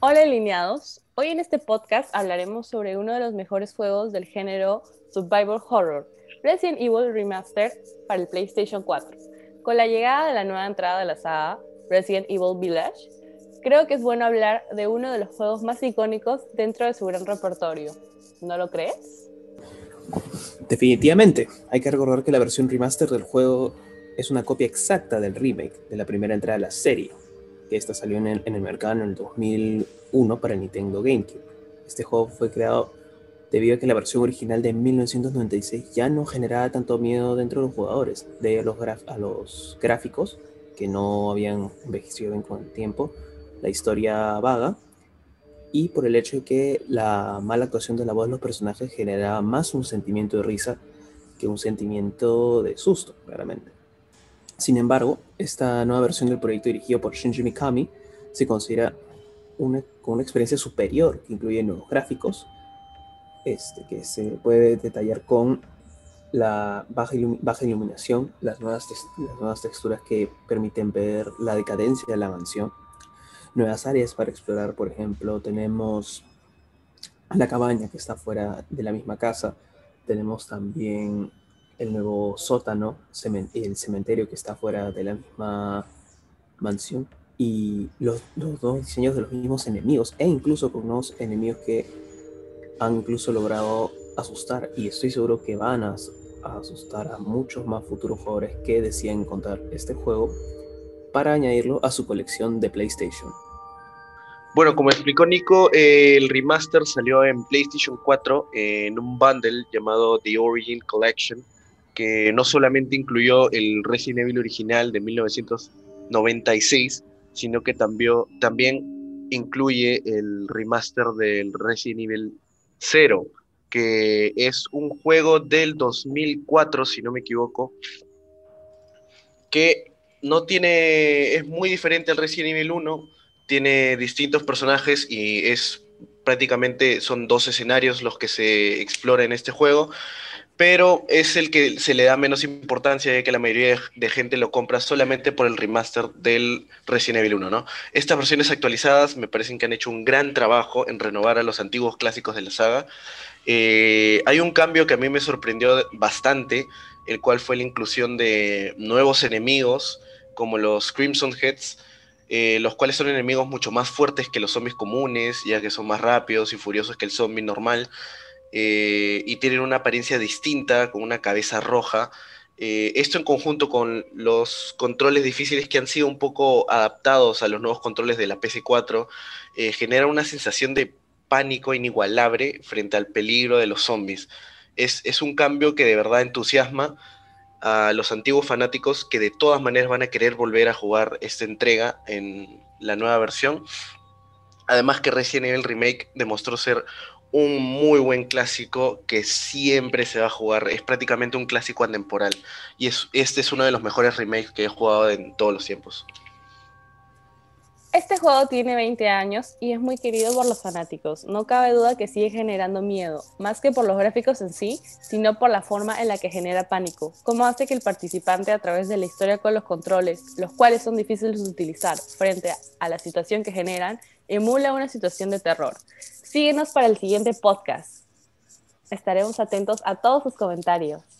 Hola alineados, hoy en este podcast hablaremos sobre uno de los mejores juegos del género Survival Horror, Resident Evil Remastered para el PlayStation 4. Con la llegada de la nueva entrada de la saga, Resident Evil Village, creo que es bueno hablar de uno de los juegos más icónicos dentro de su gran repertorio. ¿No lo crees? Definitivamente, hay que recordar que la versión remaster del juego es una copia exacta del remake de la primera entrada de la serie, esta salió en el, el mercado en el 2001 para Nintendo GameCube. Este juego fue creado debido a que la versión original de 1996 ya no generaba tanto miedo dentro de los jugadores, debido a los, los gráficos que no habían envejecido con el tiempo, la historia vaga y por el hecho de que la mala actuación de la voz de los personajes generaba más un sentimiento de risa que un sentimiento de susto, claramente. Sin embargo, esta nueva versión del proyecto dirigido por Shinji Mikami se considera una, con una experiencia superior que incluye nuevos gráficos, este, que se puede detallar con la baja, iluminación, las nuevas, las nuevas texturas que permiten ver la decadencia de la mansión, nuevas áreas para explorar, por ejemplo, tenemos la cabaña que está fuera de la misma casa, tenemos también el nuevo sótano, el cementerio que está fuera de la misma mansión y los, dos diseños de los mismos enemigos e incluso con nuevos enemigos que han incluso logrado asustar y estoy seguro que van a, asustar a muchos más futuros jugadores que decían encontrar este juego para añadirlo a su colección de PlayStation. Bueno, como explicó Nico, el remaster salió en PlayStation 4 en un bundle llamado The Origin Collection, que no solamente incluyó el Resident Evil original de 1996, sino que también, también incluye el remaster del Resident Evil 0, que es un juego del 2004, si no me equivoco, que no tiene, es muy diferente al Resident Evil 1, tiene distintos personajes y es prácticamente, son dos escenarios los que se exploran en este juego pero es el que se le da menos importancia ya que la mayoría de gente lo compra solamente por el remaster del Resident Evil 1, ¿no? Estas versiones actualizadas me parecen que han hecho un gran trabajo en renovar a los antiguos clásicos de la saga. Eh, hay un cambio que a mí me sorprendió bastante, el cual fue la inclusión de nuevos enemigos como los Crimson Heads, eh, los cuales son enemigos mucho más fuertes que los zombies comunes, ya que son más rápidos y furiosos que el zombie normal. Eh, y tienen una apariencia distinta, con una cabeza roja. Eh, esto en conjunto con los controles difíciles que han sido un poco adaptados a los nuevos controles de la PC4, eh, genera una sensación de pánico inigualable frente al peligro de los zombies. Es, es, un cambio que de verdad entusiasma a los antiguos fanáticos que de todas maneras van a querer volver a jugar esta entrega en la nueva versión. Además que Resident Evil Remake demostró ser un muy buen clásico que siempre se va a jugar. Es prácticamente un clásico atemporal. Y es, este es uno de los mejores remakes que he jugado en todos los tiempos. Este juego tiene 20 años y es muy querido por los fanáticos. No cabe duda que sigue generando miedo, más que por los gráficos en sí, sino por la forma en la que genera pánico. Cómo hace que el participante a través de la historia con los controles, los cuales son difíciles de utilizar frente a la situación que generan, emula una situación de terror. Síguenos para el siguiente podcast. Estaremos atentos a todos sus comentarios.